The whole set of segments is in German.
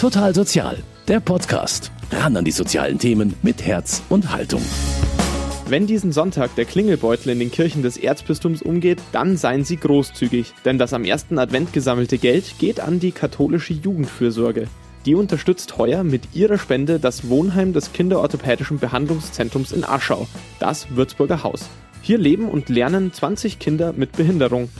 Total Sozial, der Podcast. Ran an die sozialen Themen mit Herz und Haltung. Wenn diesen Sonntag der Klingelbeutel in den Kirchen des Erzbistums umgeht, dann seien Sie großzügig, denn das am ersten Advent gesammelte Geld geht an die katholische Jugendfürsorge. Die unterstützt heuer mit ihrer Spende das Wohnheim des Kinderorthopädischen Behandlungszentrums in Aschau, das Würzburger Haus. Hier leben und lernen 20 Kinder mit Behinderung.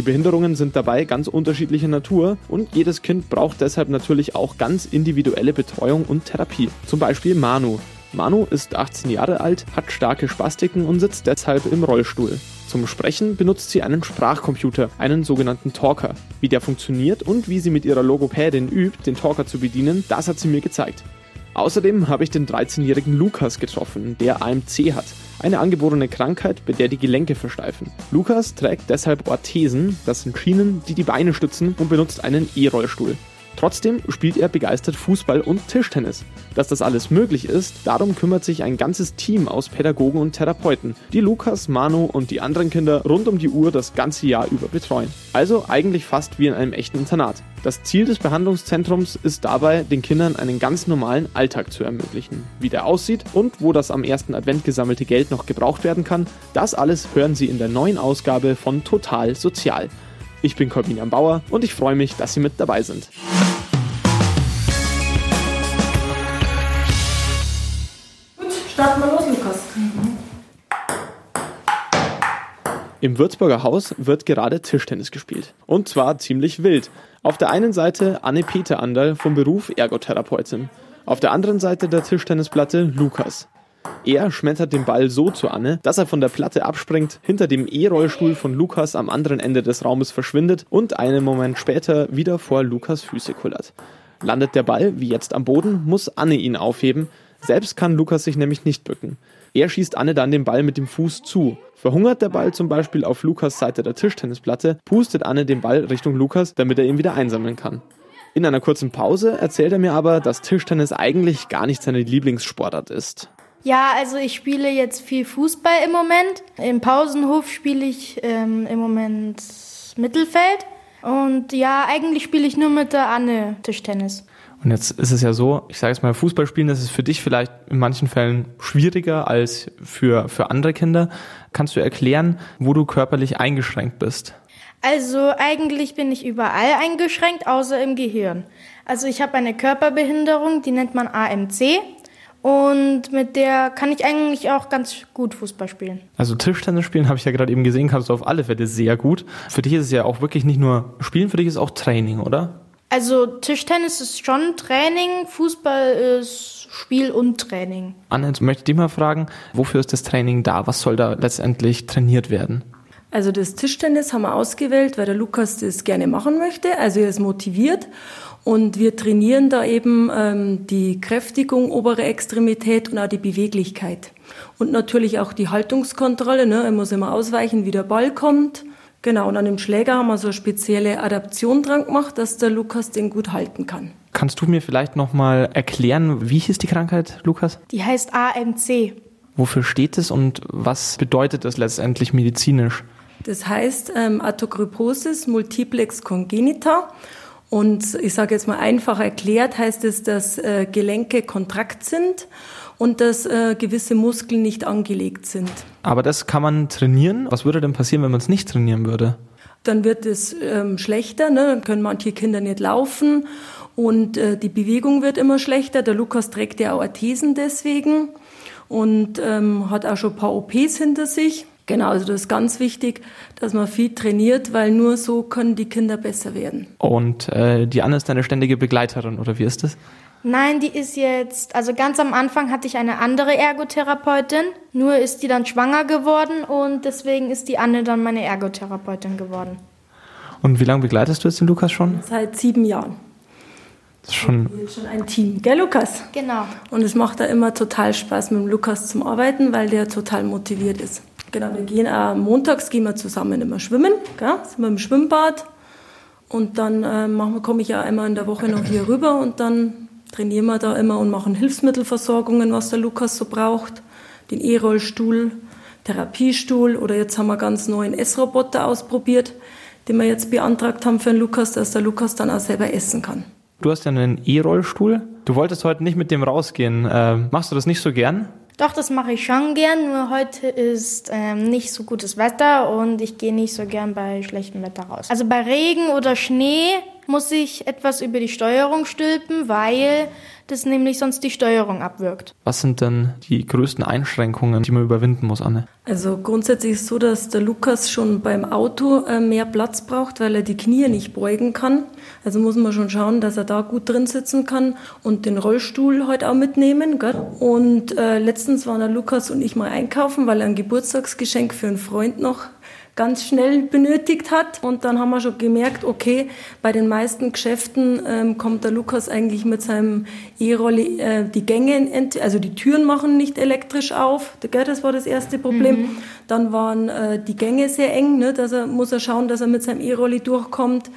Die Behinderungen sind dabei ganz unterschiedlicher Natur und jedes Kind braucht deshalb natürlich auch ganz individuelle Betreuung und Therapie. Zum Beispiel Manu. Manu ist 18 Jahre alt, hat starke Spastiken und sitzt deshalb im Rollstuhl. Zum Sprechen benutzt sie einen Sprachcomputer, einen sogenannten Talker. Wie der funktioniert und wie sie mit ihrer Logopädin übt, den Talker zu bedienen, das hat sie mir gezeigt. Außerdem habe ich den 13-jährigen Lukas getroffen, der AMC hat eine angeborene Krankheit, bei der die Gelenke versteifen. Lukas trägt deshalb Orthesen, das sind Schienen, die die Beine stützen und benutzt einen E-Rollstuhl. Trotzdem spielt er begeistert Fußball und Tischtennis. Dass das alles möglich ist, darum kümmert sich ein ganzes Team aus Pädagogen und Therapeuten, die Lukas, Manu und die anderen Kinder rund um die Uhr das ganze Jahr über betreuen. Also eigentlich fast wie in einem echten Internat. Das Ziel des Behandlungszentrums ist dabei, den Kindern einen ganz normalen Alltag zu ermöglichen. Wie der aussieht und wo das am ersten Advent gesammelte Geld noch gebraucht werden kann, das alles hören Sie in der neuen Ausgabe von Total Sozial. Ich bin Corbinian Bauer und ich freue mich, dass Sie mit dabei sind. Gut, starten wir los, Lukas. Im Würzburger Haus wird gerade Tischtennis gespielt. Und zwar ziemlich wild. Auf der einen Seite Anne-Peter Anderl vom Beruf Ergotherapeutin. Auf der anderen Seite der Tischtennisplatte Lukas. Er schmettert den Ball so zu Anne, dass er von der Platte abspringt, hinter dem E-Rollstuhl von Lukas am anderen Ende des Raumes verschwindet und einen Moment später wieder vor Lukas Füße kullert. Landet der Ball, wie jetzt am Boden, muss Anne ihn aufheben. Selbst kann Lukas sich nämlich nicht bücken. Er schießt Anne dann den Ball mit dem Fuß zu. Verhungert der Ball zum Beispiel auf Lukas Seite der Tischtennisplatte, pustet Anne den Ball Richtung Lukas, damit er ihn wieder einsammeln kann. In einer kurzen Pause erzählt er mir aber, dass Tischtennis eigentlich gar nicht seine Lieblingssportart ist. Ja, also ich spiele jetzt viel Fußball im Moment. Im Pausenhof spiele ich ähm, im Moment Mittelfeld. Und ja, eigentlich spiele ich nur mit der Anne Tischtennis. Und jetzt ist es ja so, ich sage jetzt mal, Fußball spielen, das ist für dich vielleicht in manchen Fällen schwieriger als für, für andere Kinder. Kannst du erklären, wo du körperlich eingeschränkt bist? Also eigentlich bin ich überall eingeschränkt, außer im Gehirn. Also ich habe eine Körperbehinderung, die nennt man AMC. Und mit der kann ich eigentlich auch ganz gut Fußball spielen. Also Tischtennis spielen habe ich ja gerade eben gesehen, kannst du auf alle Fälle sehr gut. Für dich ist es ja auch wirklich nicht nur Spielen, für dich ist auch Training, oder? Also Tischtennis ist schon Training, Fußball ist Spiel und Training. Anne, jetzt möchte ich dich mal fragen, wofür ist das Training da? Was soll da letztendlich trainiert werden? Also das Tischtennis haben wir ausgewählt, weil der Lukas das gerne machen möchte. Also er ist motiviert und wir trainieren da eben ähm, die Kräftigung, obere Extremität und auch die Beweglichkeit. Und natürlich auch die Haltungskontrolle. Ne? Er muss immer ausweichen, wie der Ball kommt. Genau, und an dem Schläger haben wir so eine spezielle Adaption dran gemacht, dass der Lukas den gut halten kann. Kannst du mir vielleicht nochmal erklären, wie hieß die Krankheit, Lukas? Die heißt AMC. Wofür steht es und was bedeutet das letztendlich medizinisch? Das heißt ähm, multiplex congenita. Und ich sage jetzt mal einfach erklärt, heißt es, dass äh, Gelenke kontrakt sind und dass äh, gewisse Muskeln nicht angelegt sind. Aber das kann man trainieren. Was würde denn passieren, wenn man es nicht trainieren würde? Dann wird es ähm, schlechter, ne? dann können manche Kinder nicht laufen und äh, die Bewegung wird immer schlechter. Der Lukas trägt ja auch Arthesen deswegen und ähm, hat auch schon ein paar OPs hinter sich. Genau, also das ist ganz wichtig, dass man viel trainiert, weil nur so können die Kinder besser werden. Und äh, die Anne ist deine ständige Begleiterin, oder wie ist das? Nein, die ist jetzt, also ganz am Anfang hatte ich eine andere Ergotherapeutin, nur ist die dann schwanger geworden und deswegen ist die Anne dann meine Ergotherapeutin geworden. Und wie lange begleitest du jetzt den Lukas schon? Seit sieben Jahren. Das ist schon, schon ein Team, gell Lukas? Genau. Und es macht da immer total Spaß mit dem Lukas zum Arbeiten, weil der total motiviert ist. Genau, wir gehen auch montags gehen wir zusammen immer schwimmen, gell? sind wir im Schwimmbad. Und dann äh, komme ich ja einmal in der Woche noch hier rüber und dann trainieren wir da immer und machen Hilfsmittelversorgungen, was der Lukas so braucht. Den E-Rollstuhl, Therapiestuhl oder jetzt haben wir ganz neuen Essroboter ausprobiert, den wir jetzt beantragt haben für den Lukas, dass der Lukas dann auch selber essen kann. Du hast ja einen E-Rollstuhl. Du wolltest heute nicht mit dem rausgehen. Äh, machst du das nicht so gern? Doch, das mache ich schon gern, nur heute ist ähm, nicht so gutes Wetter und ich gehe nicht so gern bei schlechtem Wetter raus. Also bei Regen oder Schnee muss ich etwas über die Steuerung stülpen, weil das nämlich sonst die Steuerung abwirkt. Was sind denn die größten Einschränkungen, die man überwinden muss, Anne? Also grundsätzlich ist es so, dass der Lukas schon beim Auto äh, mehr Platz braucht, weil er die Knie nicht beugen kann. Also muss man schon schauen, dass er da gut drin sitzen kann und den Rollstuhl heute auch mitnehmen. Gell? Und äh, letztens waren der Lukas und ich mal einkaufen, weil er ein Geburtstagsgeschenk für einen Freund noch ganz schnell benötigt hat. Und dann haben wir schon gemerkt, okay, bei den meisten Geschäften ähm, kommt der Lukas eigentlich mit seinem E-Rolli äh, die Gänge, also die Türen machen nicht elektrisch auf. Das war das erste Problem. Mhm. Dann waren äh, die Gänge sehr eng, ne? dass er, muss er schauen, dass er mit seinem E-Rolli durchkommt.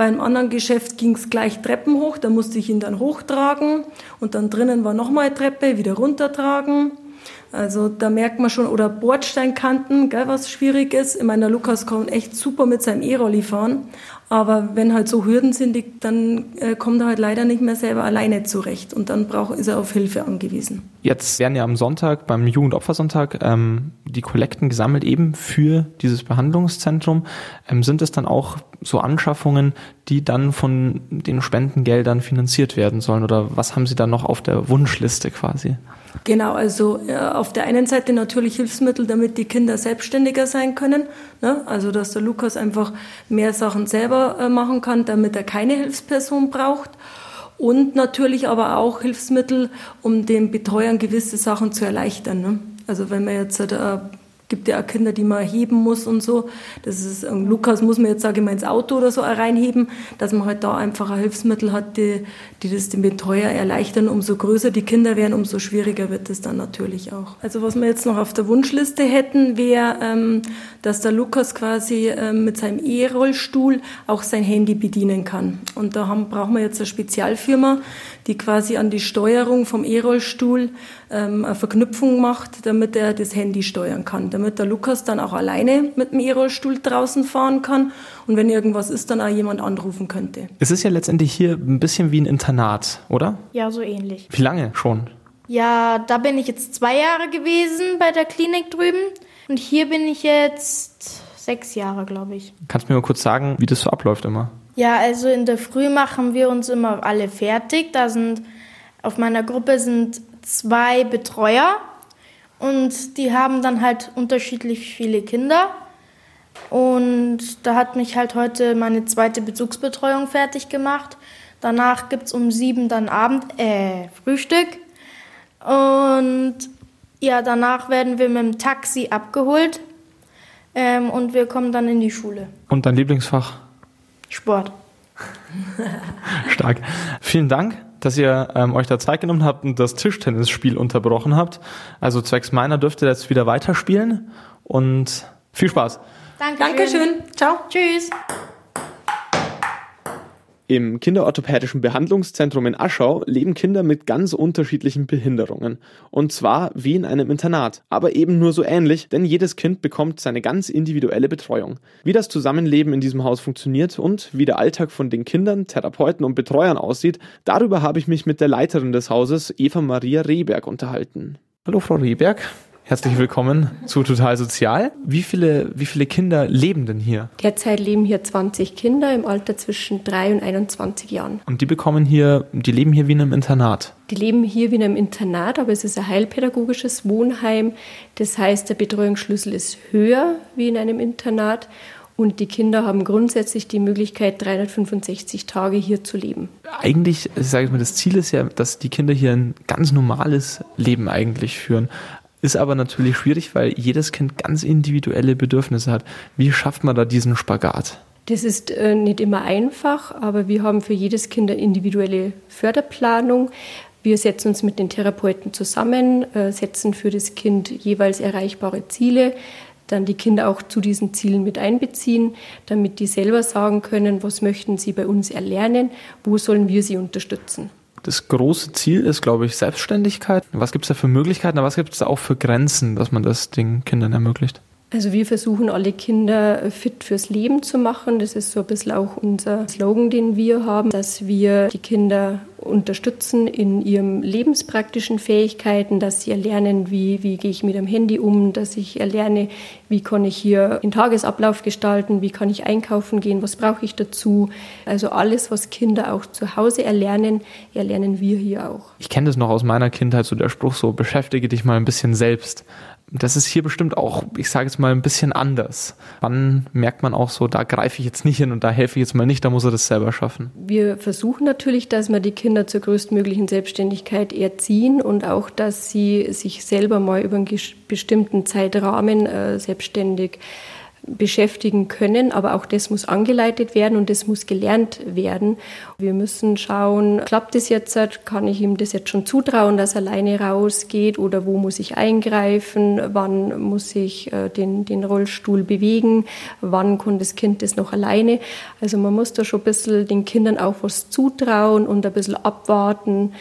Bei einem anderen Geschäft ging es gleich Treppen hoch, da musste ich ihn dann hochtragen und dann drinnen war nochmal Treppe, wieder runtertragen. Also da merkt man schon, oder Bordsteinkanten, gell, was schwierig ist. Ich meine, der Lukas kann echt super mit seinem E-Rolli fahren. Aber wenn halt so Hürden sind, dann äh, kommt er halt leider nicht mehr selber alleine zurecht. Und dann braucht, ist er auf Hilfe angewiesen. Jetzt werden ja am Sonntag, beim Jugendopfersonntag, ähm, die Kollekten gesammelt eben für dieses Behandlungszentrum. Ähm, sind es dann auch so Anschaffungen, die dann von den Spendengeldern finanziert werden sollen? Oder was haben Sie da noch auf der Wunschliste quasi? Genau, also äh, auf der einen Seite natürlich Hilfsmittel, damit die Kinder selbstständiger sein können. Ne? Also dass der Lukas einfach mehr Sachen selber äh, machen kann, damit er keine Hilfsperson braucht. Und natürlich aber auch Hilfsmittel, um den Betreuern gewisse Sachen zu erleichtern. Ne? Also wenn man jetzt äh, gibt ja auch Kinder, die man heben muss und so. Das ist, ähm, Lukas muss man jetzt, sage ich mal, ins Auto oder so reinheben, dass man halt da einfach ein Hilfsmittel hat, die, die das dem Betreuer erleichtern. Umso größer die Kinder werden, umso schwieriger wird es dann natürlich auch. Also was wir jetzt noch auf der Wunschliste hätten, wäre, ähm, dass der Lukas quasi ähm, mit seinem E-Rollstuhl auch sein Handy bedienen kann. Und da haben, brauchen wir jetzt eine Spezialfirma, die quasi an die Steuerung vom E-Rollstuhl ähm, eine Verknüpfung macht, damit er das Handy steuern kann, damit der Lukas dann auch alleine mit dem E-Rollstuhl draußen fahren kann und wenn irgendwas ist, dann auch jemand anrufen könnte. Es ist ja letztendlich hier ein bisschen wie ein Internat, oder? Ja, so ähnlich. Wie lange schon? Ja, da bin ich jetzt zwei Jahre gewesen bei der Klinik drüben und hier bin ich jetzt sechs Jahre, glaube ich. Kannst du mir mal kurz sagen, wie das so abläuft immer? Ja, also in der Früh machen wir uns immer alle fertig. Da sind auf meiner Gruppe sind zwei Betreuer und die haben dann halt unterschiedlich viele Kinder. Und da hat mich halt heute meine zweite Bezugsbetreuung fertig gemacht. Danach gibt es um sieben dann Abend, äh, Frühstück. Und ja, danach werden wir mit dem Taxi abgeholt ähm, und wir kommen dann in die Schule. Und dein Lieblingsfach? Sport. Stark. Vielen Dank, dass ihr ähm, euch da Zeit genommen habt und das Tischtennisspiel unterbrochen habt. Also zwecks meiner dürft ihr jetzt wieder weiterspielen und viel Spaß. Dankeschön. Dankeschön. Ciao. Tschüss. Im Kinderorthopädischen Behandlungszentrum in Aschau leben Kinder mit ganz unterschiedlichen Behinderungen. Und zwar wie in einem Internat, aber eben nur so ähnlich, denn jedes Kind bekommt seine ganz individuelle Betreuung. Wie das Zusammenleben in diesem Haus funktioniert und wie der Alltag von den Kindern, Therapeuten und Betreuern aussieht, darüber habe ich mich mit der Leiterin des Hauses, Eva Maria Rehberg, unterhalten. Hallo Frau Rehberg. Herzlich willkommen zu Total Sozial. Wie viele, wie viele Kinder leben denn hier? Derzeit leben hier 20 Kinder im Alter zwischen 3 und 21 Jahren. Und die bekommen hier, die leben hier wie in einem Internat? Die leben hier wie in einem Internat, aber es ist ein heilpädagogisches Wohnheim. Das heißt, der Betreuungsschlüssel ist höher wie in einem Internat. Und die Kinder haben grundsätzlich die Möglichkeit, 365 Tage hier zu leben. Eigentlich, sage ich mal, das Ziel ist ja, dass die Kinder hier ein ganz normales Leben eigentlich führen. Ist aber natürlich schwierig, weil jedes Kind ganz individuelle Bedürfnisse hat. Wie schafft man da diesen Spagat? Das ist äh, nicht immer einfach, aber wir haben für jedes Kind eine individuelle Förderplanung. Wir setzen uns mit den Therapeuten zusammen, äh, setzen für das Kind jeweils erreichbare Ziele, dann die Kinder auch zu diesen Zielen mit einbeziehen, damit die selber sagen können, was möchten sie bei uns erlernen, wo sollen wir sie unterstützen. Das große Ziel ist, glaube ich, Selbstständigkeit. Was gibt es da für Möglichkeiten, aber was gibt es da auch für Grenzen, dass man das den Kindern ermöglicht? Also wir versuchen alle Kinder fit fürs Leben zu machen. Das ist so ein bisschen auch unser Slogan, den wir haben, dass wir die Kinder unterstützen in ihren lebenspraktischen Fähigkeiten, dass sie erlernen, wie, wie gehe ich mit dem Handy um, dass ich erlerne, wie kann ich hier den Tagesablauf gestalten, wie kann ich einkaufen gehen, was brauche ich dazu. Also alles, was Kinder auch zu Hause erlernen, erlernen wir hier auch. Ich kenne das noch aus meiner Kindheit, so der Spruch so, beschäftige dich mal ein bisschen selbst. Das ist hier bestimmt auch, ich sage jetzt mal, ein bisschen anders. Wann merkt man auch so, da greife ich jetzt nicht hin und da helfe ich jetzt mal nicht, da muss er das selber schaffen? Wir versuchen natürlich, dass wir die Kinder zur größtmöglichen Selbstständigkeit erziehen und auch, dass sie sich selber mal über einen bestimmten Zeitrahmen äh, selbstständig beschäftigen können, aber auch das muss angeleitet werden und das muss gelernt werden. Wir müssen schauen, klappt das jetzt, kann ich ihm das jetzt schon zutrauen, dass er alleine rausgeht oder wo muss ich eingreifen, wann muss ich äh, den, den Rollstuhl bewegen, wann kann das Kind das noch alleine. Also man muss da schon ein bisschen den Kindern auch was zutrauen und ein bisschen abwarten,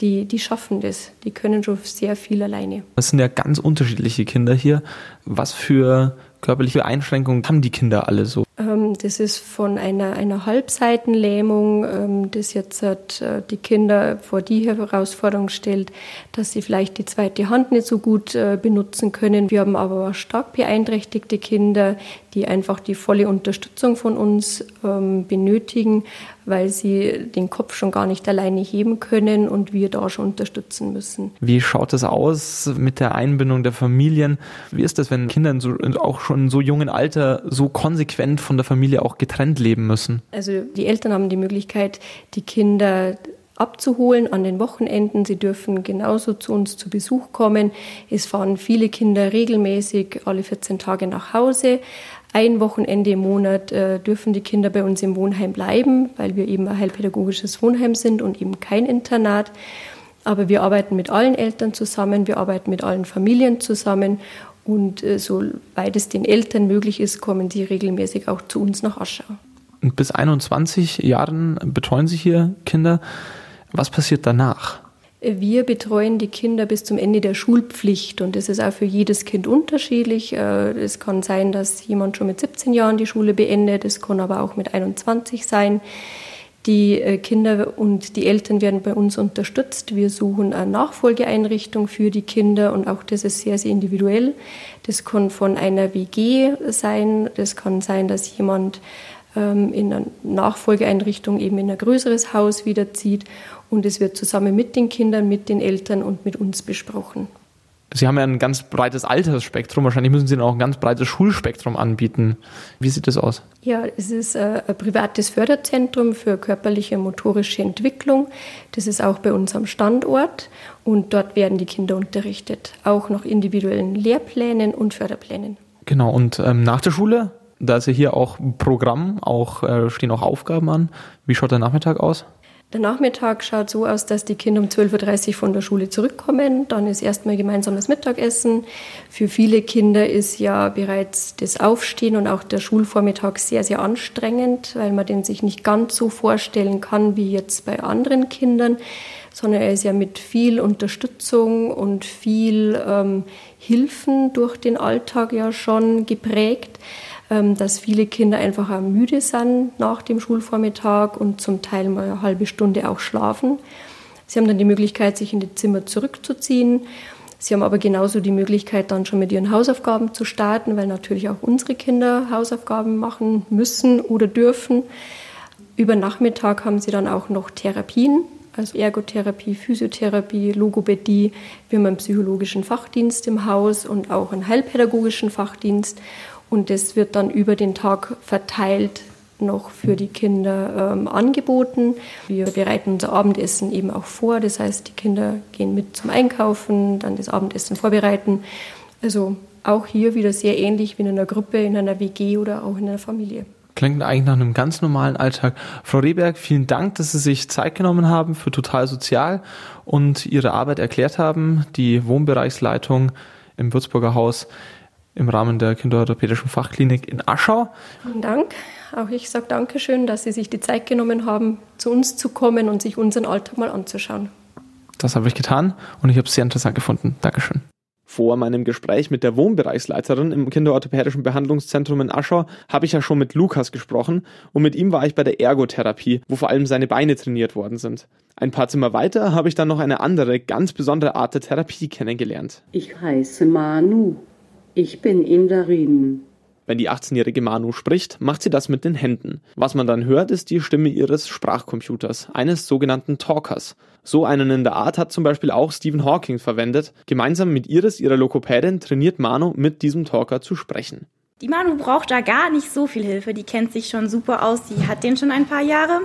die, die schaffen das. Die können schon sehr viel alleine. Das sind ja ganz unterschiedliche Kinder hier. Was für körperliche Einschränkungen haben die Kinder alle so? Ähm, das ist von einer, einer Halbseitenlähmung, ähm, das jetzt äh, die Kinder vor die Herausforderung stellt, dass sie vielleicht die zweite Hand nicht so gut äh, benutzen können. Wir haben aber stark beeinträchtigte Kinder, die einfach die volle Unterstützung von uns ähm, benötigen, weil sie den Kopf schon gar nicht alleine heben können und wir da schon unterstützen müssen. Wie schaut es aus mit der Einbindung der Familien? Wie ist das, wenn Kinder auch schon in so jungen Alter so konsequent von der Familie auch getrennt leben müssen? Also die Eltern haben die Möglichkeit, die Kinder abzuholen an den Wochenenden. Sie dürfen genauso zu uns zu Besuch kommen. Es fahren viele Kinder regelmäßig alle 14 Tage nach Hause. Ein Wochenende im Monat äh, dürfen die Kinder bei uns im Wohnheim bleiben, weil wir eben ein heilpädagogisches Wohnheim sind und eben kein Internat. Aber wir arbeiten mit allen Eltern zusammen, wir arbeiten mit allen Familien zusammen und äh, soweit es den Eltern möglich ist, kommen sie regelmäßig auch zu uns nach Aschau. Und bis 21 Jahren betreuen Sie hier Kinder. Was passiert danach? Wir betreuen die Kinder bis zum Ende der Schulpflicht und das ist auch für jedes Kind unterschiedlich. Äh, es kann sein, dass jemand schon mit 17 Jahren die Schule beendet, es kann aber auch mit 21 sein. Die äh, Kinder und die Eltern werden bei uns unterstützt. Wir suchen eine Nachfolgeeinrichtung für die Kinder und auch das ist sehr, sehr individuell. Das kann von einer WG sein, das kann sein, dass jemand ähm, in einer Nachfolgeeinrichtung eben in ein größeres Haus wiederzieht und es wird zusammen mit den Kindern, mit den Eltern und mit uns besprochen. Sie haben ja ein ganz breites Altersspektrum. Wahrscheinlich müssen Sie dann auch ein ganz breites Schulspektrum anbieten. Wie sieht das aus? Ja, es ist äh, ein privates Förderzentrum für körperliche und motorische Entwicklung. Das ist auch bei uns am Standort und dort werden die Kinder unterrichtet, auch nach individuellen Lehrplänen und Förderplänen. Genau, und ähm, nach der Schule, da ist ja hier auch Programm, auch äh, stehen auch Aufgaben an. Wie schaut der Nachmittag aus? Der Nachmittag schaut so aus, dass die Kinder um 12.30 Uhr von der Schule zurückkommen. Dann ist erstmal gemeinsames Mittagessen. Für viele Kinder ist ja bereits das Aufstehen und auch der Schulvormittag sehr, sehr anstrengend, weil man den sich nicht ganz so vorstellen kann wie jetzt bei anderen Kindern, sondern er ist ja mit viel Unterstützung und viel ähm, Hilfen durch den Alltag ja schon geprägt. Ähm, dass viele Kinder einfach auch müde sind nach dem Schulvormittag und zum Teil mal eine halbe Stunde auch schlafen. Sie haben dann die Möglichkeit, sich in die Zimmer zurückzuziehen. Sie haben aber genauso die Möglichkeit, dann schon mit ihren Hausaufgaben zu starten, weil natürlich auch unsere Kinder Hausaufgaben machen müssen oder dürfen. Über Nachmittag haben sie dann auch noch Therapien, also Ergotherapie, Physiotherapie, Logopädie. Wir haben einen psychologischen Fachdienst im Haus und auch einen heilpädagogischen Fachdienst. Und das wird dann über den Tag verteilt noch für die Kinder ähm, angeboten. Wir bereiten unser Abendessen eben auch vor. Das heißt, die Kinder gehen mit zum Einkaufen, dann das Abendessen vorbereiten. Also auch hier wieder sehr ähnlich wie in einer Gruppe, in einer WG oder auch in einer Familie. Klingt eigentlich nach einem ganz normalen Alltag. Frau Rehberg, vielen Dank, dass Sie sich Zeit genommen haben für Total Sozial und Ihre Arbeit erklärt haben. Die Wohnbereichsleitung im Würzburger Haus im Rahmen der Kinderorthopädischen Fachklinik in Aschau. Vielen Dank. Auch ich sage Dankeschön, dass Sie sich die Zeit genommen haben, zu uns zu kommen und sich unseren Alltag mal anzuschauen. Das habe ich getan und ich habe es sehr interessant gefunden. Dankeschön. Vor meinem Gespräch mit der Wohnbereichsleiterin im Kinderorthopädischen Behandlungszentrum in Aschau habe ich ja schon mit Lukas gesprochen und mit ihm war ich bei der Ergotherapie, wo vor allem seine Beine trainiert worden sind. Ein paar Zimmer weiter habe ich dann noch eine andere, ganz besondere Art der Therapie kennengelernt. Ich heiße Manu. Ich bin Inderin. Wenn die 18-jährige Manu spricht, macht sie das mit den Händen. Was man dann hört, ist die Stimme ihres Sprachcomputers, eines sogenannten Talkers. So einen in der Art hat zum Beispiel auch Stephen Hawking verwendet. Gemeinsam mit Iris, ihrer Lokopädin, trainiert Manu mit diesem Talker zu sprechen. Die Manu braucht da gar nicht so viel Hilfe. Die kennt sich schon super aus. Die hat den schon ein paar Jahre.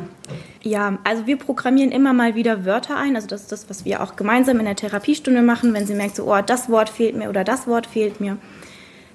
Ja, also wir programmieren immer mal wieder Wörter ein. Also das ist das, was wir auch gemeinsam in der Therapiestunde machen, wenn sie merkt, so, oh, das Wort fehlt mir oder das Wort fehlt mir.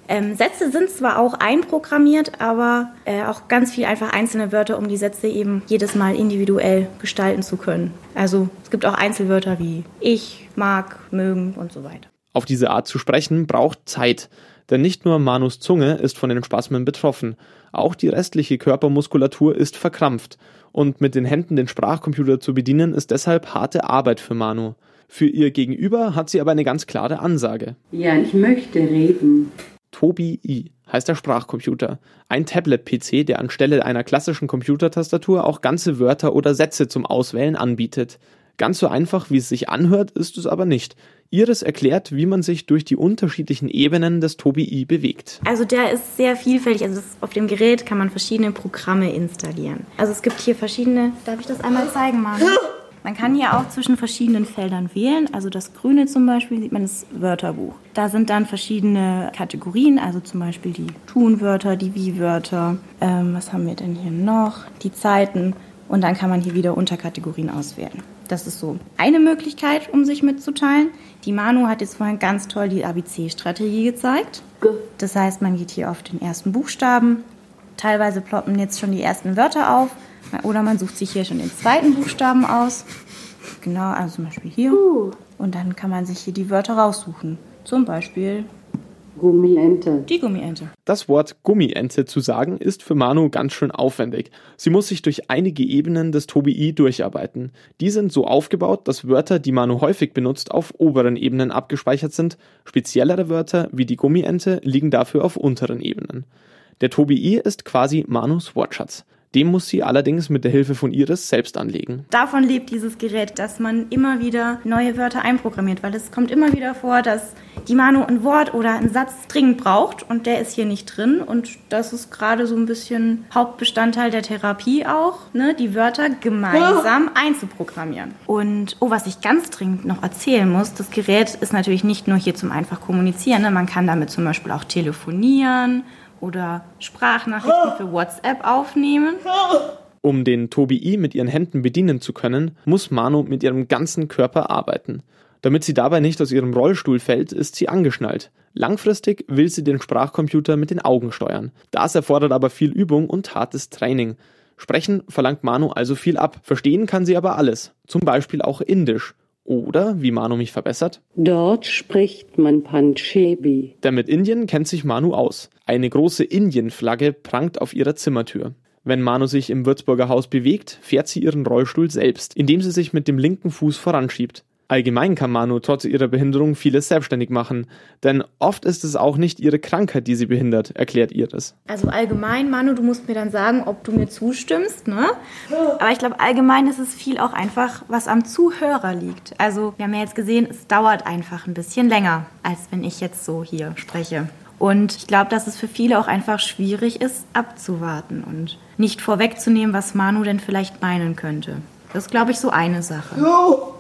Ähm, Sätze sind zwar auch einprogrammiert, aber äh, auch ganz viel einfach einzelne Wörter, um die Sätze eben jedes Mal individuell gestalten zu können. Also es gibt auch Einzelwörter wie ich, mag, mögen und so weiter. Auf diese Art zu sprechen braucht Zeit. Denn nicht nur Manus Zunge ist von den Spasmen betroffen, auch die restliche Körpermuskulatur ist verkrampft. Und mit den Händen den Sprachcomputer zu bedienen, ist deshalb harte Arbeit für Manu. Für ihr Gegenüber hat sie aber eine ganz klare Ansage. Ja, ich möchte reden. Tobi I heißt der Sprachcomputer. Ein Tablet-PC, der anstelle einer klassischen Computertastatur auch ganze Wörter oder Sätze zum Auswählen anbietet. Ganz so einfach, wie es sich anhört, ist es aber nicht. Iris erklärt, wie man sich durch die unterschiedlichen Ebenen des Tobi I bewegt. Also der ist sehr vielfältig. Also auf dem Gerät kann man verschiedene Programme installieren. Also es gibt hier verschiedene. Darf ich das einmal zeigen, Manu? Man kann hier auch zwischen verschiedenen Feldern wählen. Also das Grüne zum Beispiel sieht man das Wörterbuch. Da sind dann verschiedene Kategorien, also zum Beispiel die Tunwörter, die Wie-Wörter. Ähm, was haben wir denn hier noch? Die Zeiten. Und dann kann man hier wieder Unterkategorien auswählen. Das ist so eine Möglichkeit, um sich mitzuteilen. Die Manu hat jetzt vorhin ganz toll die ABC-Strategie gezeigt. Das heißt, man geht hier auf den ersten Buchstaben. Teilweise ploppen jetzt schon die ersten Wörter auf. Oder man sucht sich hier schon den zweiten Buchstaben aus. Genau, also zum Beispiel hier. Und dann kann man sich hier die Wörter raussuchen. Zum Beispiel Gummiente. die Gummiente. Das Wort Gummiente zu sagen ist für Manu ganz schön aufwendig. Sie muss sich durch einige Ebenen des Tobi I durcharbeiten. Die sind so aufgebaut, dass Wörter, die Manu häufig benutzt, auf oberen Ebenen abgespeichert sind. Speziellere Wörter wie die Gummiente liegen dafür auf unteren Ebenen. Der Tobi I ist quasi Manus Wortschatz. Dem muss sie allerdings mit der Hilfe von Iris selbst anlegen. Davon lebt dieses Gerät, dass man immer wieder neue Wörter einprogrammiert, weil es kommt immer wieder vor, dass die Manu ein Wort oder einen Satz dringend braucht und der ist hier nicht drin und das ist gerade so ein bisschen Hauptbestandteil der Therapie auch, ne, die Wörter gemeinsam einzuprogrammieren. Und oh, was ich ganz dringend noch erzählen muss, das Gerät ist natürlich nicht nur hier zum einfach kommunizieren, ne, man kann damit zum Beispiel auch telefonieren oder Sprachnachrichten für WhatsApp aufnehmen. Um den Tobi I mit ihren Händen bedienen zu können, muss Manu mit ihrem ganzen Körper arbeiten. Damit sie dabei nicht aus ihrem Rollstuhl fällt, ist sie angeschnallt. Langfristig will sie den Sprachcomputer mit den Augen steuern. Das erfordert aber viel Übung und hartes Training. Sprechen verlangt Manu also viel ab. Verstehen kann sie aber alles. Zum Beispiel auch Indisch. Oder, wie Manu mich verbessert, Dort spricht man Panchebi. denn mit Indien kennt sich Manu aus. Eine große Indienflagge prangt auf ihrer Zimmertür. Wenn Manu sich im Würzburger Haus bewegt, fährt sie ihren Rollstuhl selbst, indem sie sich mit dem linken Fuß voranschiebt. Allgemein kann Manu trotz ihrer Behinderung vieles selbstständig machen, denn oft ist es auch nicht ihre Krankheit, die sie behindert, erklärt Iris. Also allgemein, Manu, du musst mir dann sagen, ob du mir zustimmst, ne? Aber ich glaube, allgemein ist es viel auch einfach, was am Zuhörer liegt. Also wir haben ja jetzt gesehen, es dauert einfach ein bisschen länger, als wenn ich jetzt so hier spreche. Und ich glaube, dass es für viele auch einfach schwierig ist, abzuwarten und nicht vorwegzunehmen, was Manu denn vielleicht meinen könnte. Das ist, glaube ich, so eine Sache.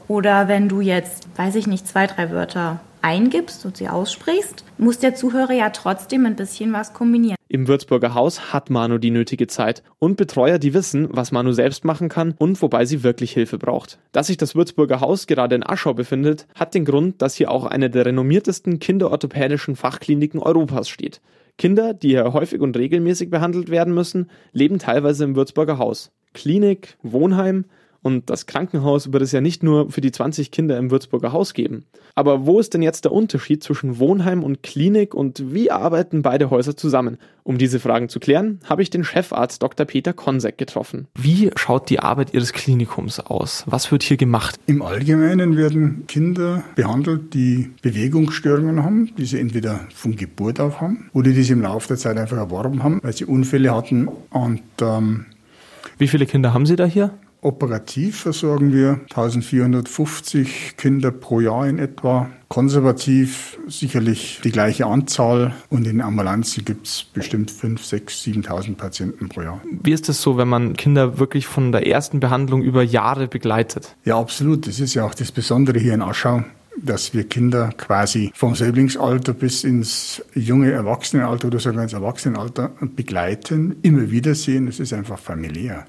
Oder wenn du jetzt, weiß ich nicht, zwei, drei Wörter eingibst und sie aussprichst, muss der Zuhörer ja trotzdem ein bisschen was kombinieren. Im Würzburger Haus hat Manu die nötige Zeit und Betreuer, die wissen, was Manu selbst machen kann und wobei sie wirklich Hilfe braucht. Dass sich das Würzburger Haus gerade in Aschau befindet, hat den Grund, dass hier auch eine der renommiertesten kinderorthopädischen Fachkliniken Europas steht. Kinder, die hier häufig und regelmäßig behandelt werden müssen, leben teilweise im Würzburger Haus. Klinik, Wohnheim Und das Krankenhaus wird es ja nicht nur für die 20 Kinder im Würzburger Haus geben. Aber wo ist denn jetzt der Unterschied zwischen Wohnheim und Klinik und wie arbeiten beide Häuser zusammen? Um diese Fragen zu klären, habe ich den Chefarzt Dr. Peter Konsek getroffen. Wie schaut die Arbeit Ihres Klinikums aus? Was wird hier gemacht? Im Allgemeinen werden Kinder behandelt, die Bewegungsstörungen haben, die sie entweder von Geburt auf haben oder die sie im Laufe der Zeit einfach erworben haben, weil sie Unfälle hatten. Und ähm, wie viele Kinder haben Sie da hier? Operativ versorgen wir 1450 Kinder pro Jahr in etwa. Konservativ sicherlich die gleiche Anzahl und in Ambulanzen gibt es bestimmt 5, 6, 7.000 Patienten pro Jahr. Wie ist es so, wenn man Kinder wirklich von der ersten Behandlung über Jahre begleitet? Ja, absolut. Das ist ja auch das Besondere hier in Aschau dass wir Kinder quasi vom Säuglingsalter bis ins junge Erwachsenenalter oder sogar ins Erwachsenenalter begleiten, immer wieder sehen. Es ist einfach familiär.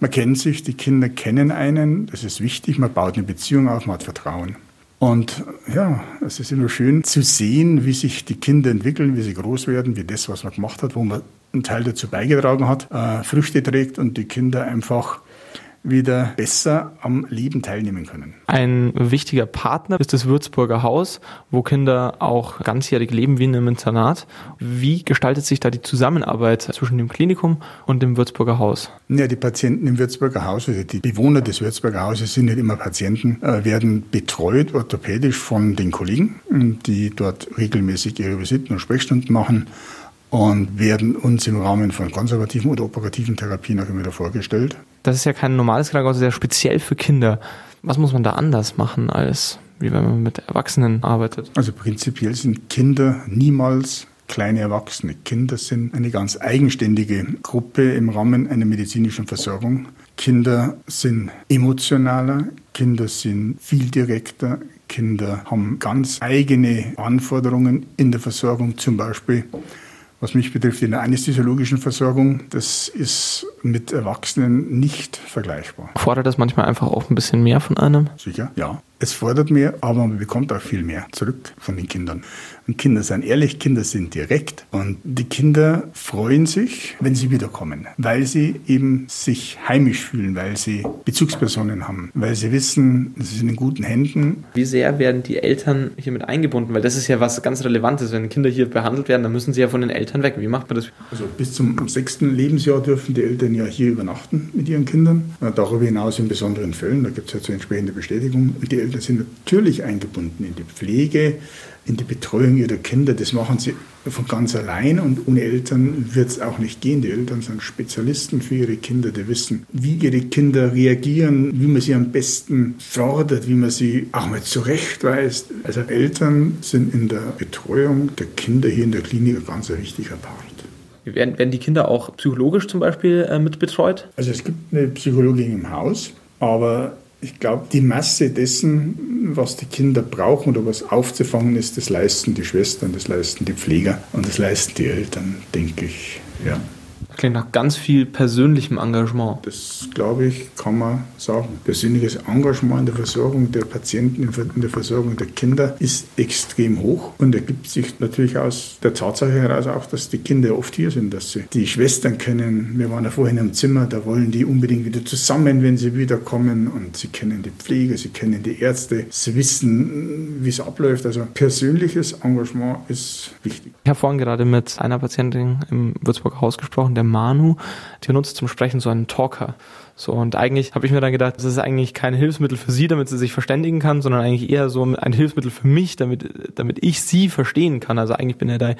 Man kennt sich, die Kinder kennen einen, das ist wichtig, man baut eine Beziehung auf, man hat Vertrauen. Und ja, es ist immer schön zu sehen, wie sich die Kinder entwickeln, wie sie groß werden, wie das, was man gemacht hat, wo man einen Teil dazu beigetragen hat, äh, Früchte trägt und die Kinder einfach wieder besser am Leben teilnehmen können. Ein wichtiger Partner ist das Würzburger Haus, wo Kinder auch ganzjährig leben wie in einem Internat. Wie gestaltet sich da die Zusammenarbeit zwischen dem Klinikum und dem Würzburger Haus? Ja, die Patienten im Würzburger Haus, also die Bewohner des Würzburger Hauses sind nicht immer Patienten, äh, werden betreut orthopädisch von den Kollegen, die dort regelmäßig ihre Visiten und Sprechstunden machen und werden uns im Rahmen von konservativen oder operativen Therapien auch immer wieder vorgestellt. Das ist ja kein normales Krankenhaus, sehr speziell für Kinder. Was muss man da anders machen, als wie wenn man mit Erwachsenen arbeitet? Also prinzipiell sind Kinder niemals kleine Erwachsene. Kinder sind eine ganz eigenständige Gruppe im Rahmen einer medizinischen Versorgung. Kinder sind emotionaler, Kinder sind viel direkter, Kinder haben ganz eigene Anforderungen in der Versorgung, zum Beispiel was mich betrifft, in der anästhesiologischen Versorgung, das ist mit Erwachsenen nicht vergleichbar. Fordert das manchmal einfach auch ein bisschen mehr von einem? Sicher, ja. Es fordert mehr, aber man bekommt auch viel mehr zurück von den Kindern. Und Kinder sind ehrlich, Kinder sind direkt und die Kinder freuen sich, wenn sie wiederkommen, weil sie eben sich heimisch fühlen, weil sie Bezugspersonen haben, weil sie wissen, sie sind in guten Händen. Wie sehr werden die Eltern hier mit eingebunden? Weil das ist ja was ganz Relevantes. Wenn Kinder hier behandelt werden, dann müssen sie ja von den Eltern weg. Wie macht man das? Also bis zum sechsten Lebensjahr dürfen die Eltern ja hier übernachten mit ihren Kindern. Darüber hinaus in besonderen Fällen, da gibt es ja so entsprechende Bestätigung. Die Eltern sind natürlich eingebunden in die Pflege, in die Betreuung ihrer Kinder. Das machen sie von ganz allein und ohne Eltern wird es auch nicht gehen. Die Eltern sind Spezialisten für ihre Kinder, die wissen, wie ihre Kinder reagieren, wie man sie am besten fördert, wie man sie auch mal zurechtweist. Also Eltern sind in der Betreuung der Kinder hier in der Klinik ein ganz wichtiger Part. Werden, werden die Kinder auch psychologisch zum Beispiel äh, mit betreut? Also es gibt eine Psychologin im Haus, aber ich glaube, die Masse dessen, was die Kinder brauchen oder was aufzufangen ist, das leisten die Schwestern, das leisten die Pfleger und das leisten die Eltern, denke ich. Ja. Klingt nach ganz viel persönlichem Engagement. Das, glaube ich, kann man sagen. Persönliches Engagement in der Versorgung der Patienten, in der Versorgung der Kinder ist extrem hoch und ergibt sich natürlich aus der Tatsache heraus auch, dass die Kinder oft hier sind, dass sie die Schwestern kennen. Wir waren ja vorhin im Zimmer, da wollen die unbedingt wieder zusammen, wenn sie wiederkommen und sie kennen die Pflege, sie kennen die Ärzte, sie wissen, wie es abläuft. Also persönliches Engagement ist wichtig. Ich habe vorhin gerade mit einer Patientin im Würzburger Haus gesprochen, der Manu, die nutzt zum Sprechen so einen Talker. So, und eigentlich habe ich mir dann gedacht, das ist eigentlich kein Hilfsmittel für sie, damit sie sich verständigen kann, sondern eigentlich eher so ein Hilfsmittel für mich, damit, damit ich sie verstehen kann. Also eigentlich bin ja da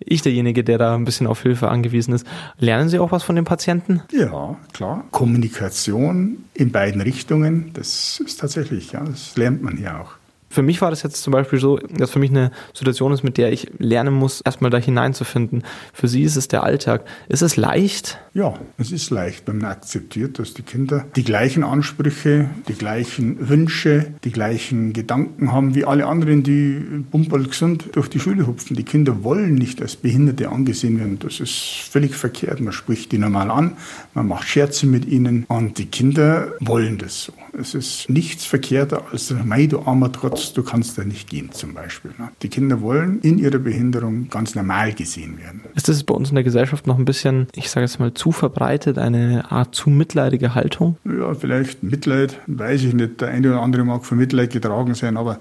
ich derjenige, der da ein bisschen auf Hilfe angewiesen ist. Lernen Sie auch was von den Patienten? Ja, klar. Kommunikation in beiden Richtungen, das ist tatsächlich, ja, das lernt man ja auch. Für mich war das jetzt zum Beispiel so, dass für mich eine Situation ist, mit der ich lernen muss, erstmal da hineinzufinden. Für sie ist es der Alltag. Ist es leicht? Ja, es ist leicht, wenn man akzeptiert, dass die Kinder die gleichen Ansprüche, die gleichen Wünsche, die gleichen Gedanken haben wie alle anderen, die bumperl gesund durch die Schule hupfen. Die Kinder wollen nicht als Behinderte angesehen werden. Das ist völlig verkehrt. Man spricht die normal an, man macht Scherze mit ihnen und die Kinder wollen das so. Es ist nichts verkehrter als, mei, du armer Trotz, raus, du kannst da nicht gehen zum Beispiel. Ne? Die Kinder wollen in ihrer Behinderung ganz normal gesehen werden. Ist das bei uns in der Gesellschaft noch ein bisschen, ich sage jetzt mal, zu verbreitet, eine Art zu mitleidige Haltung? Ja, vielleicht Mitleid, weiß ich nicht. Der eine oder andere mag von Mitleid getragen sein, aber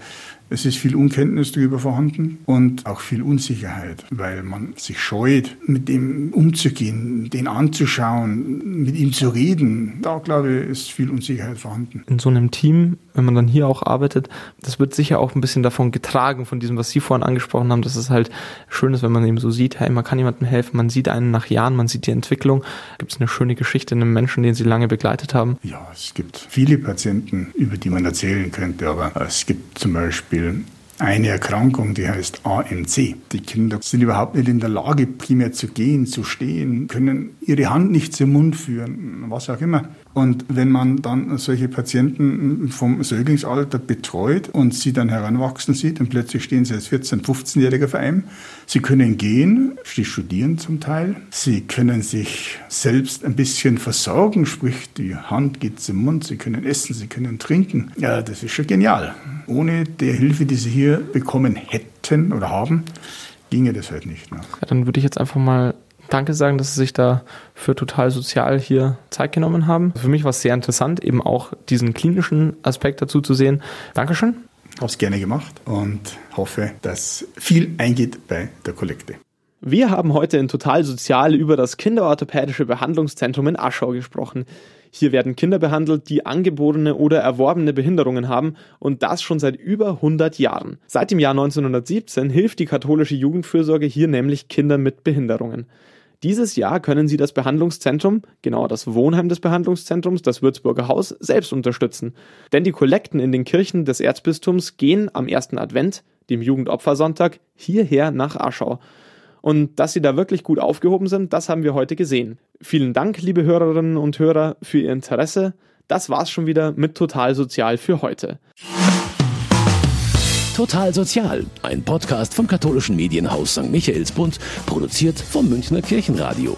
es ist viel Unkenntnis darüber vorhanden und auch viel Unsicherheit, weil man sich scheut, mit dem umzugehen, den anzuschauen, mit ihm zu reden. Da, glaube ich, ist viel Unsicherheit vorhanden. In so einem Team, wenn man dann hier auch arbeitet, das wird sicher auch ein bisschen davon getragen, von diesem, was Sie vorhin angesprochen haben, dass es halt schön ist, wenn man eben so sieht, hey, man kann jemandem helfen, man sieht einen nach Jahren, man sieht die Entwicklung. Gibt es eine schöne Geschichte in einem Menschen, den Sie lange begleitet haben? Ja, es gibt viele Patienten, über die man erzählen könnte, aber es gibt zum Beispiel Beispiel eine Erkrankung, die heißt AMC. Die Kinder sind überhaupt nicht in der Lage, primär zu gehen, zu stehen, können ihre Hand nicht zum Mund führen, was auch immer. Und wenn man dann solche Patienten vom Säuglingsalter betreut und sie dann heranwachsen sieht und plötzlich stehen sie als 14-, 15-Jähriger vor einem, sie können gehen, sie studieren zum Teil, sie können sich selbst ein bisschen versorgen, sprich die Hand geht zum Mund, sie können essen, sie können trinken. Ja, das ist schon genial. Ohne die Hilfe, die sie hier bekommen hätten oder haben, ginge das halt nicht. Ne? Ja, dann würde ich jetzt einfach mal Danke sagen, dass Sie sich da für total sozial hier Zeit genommen haben. Für mich war es sehr interessant, eben auch diesen klinischen Aspekt dazu zu sehen. Dankeschön. Habe es gerne gemacht und hoffe, dass viel eingeht bei der Kollekte. Wir haben heute in Total Sozial über das Kinderorthopädische Behandlungszentrum in Aschau gesprochen. Hier werden Kinder behandelt, die angeborene oder erworbene Behinderungen haben und das schon seit über 100 Jahren. Seit dem Jahr 1917 hilft die katholische Jugendfürsorge hier nämlich Kindern mit Behinderungen. Dieses Jahr können Sie das Behandlungszentrum, genau das Wohnheim des Behandlungszentrums, das Würzburger Haus, selbst unterstützen. Denn die Kollekten in den Kirchen des Erzbistums gehen am ersten Advent, dem Jugendopfersonntag, hierher nach Aschau. Und dass sie da wirklich gut aufgehoben sind, das haben wir heute gesehen. Vielen Dank, liebe Hörerinnen und Hörer, für Ihr Interesse. Das war's schon wieder mit Total Sozial für heute. Total Sozial, ein Podcast vom katholischen Medienhaus St. Michaelsbund, produziert vom Münchner Kirchenradio.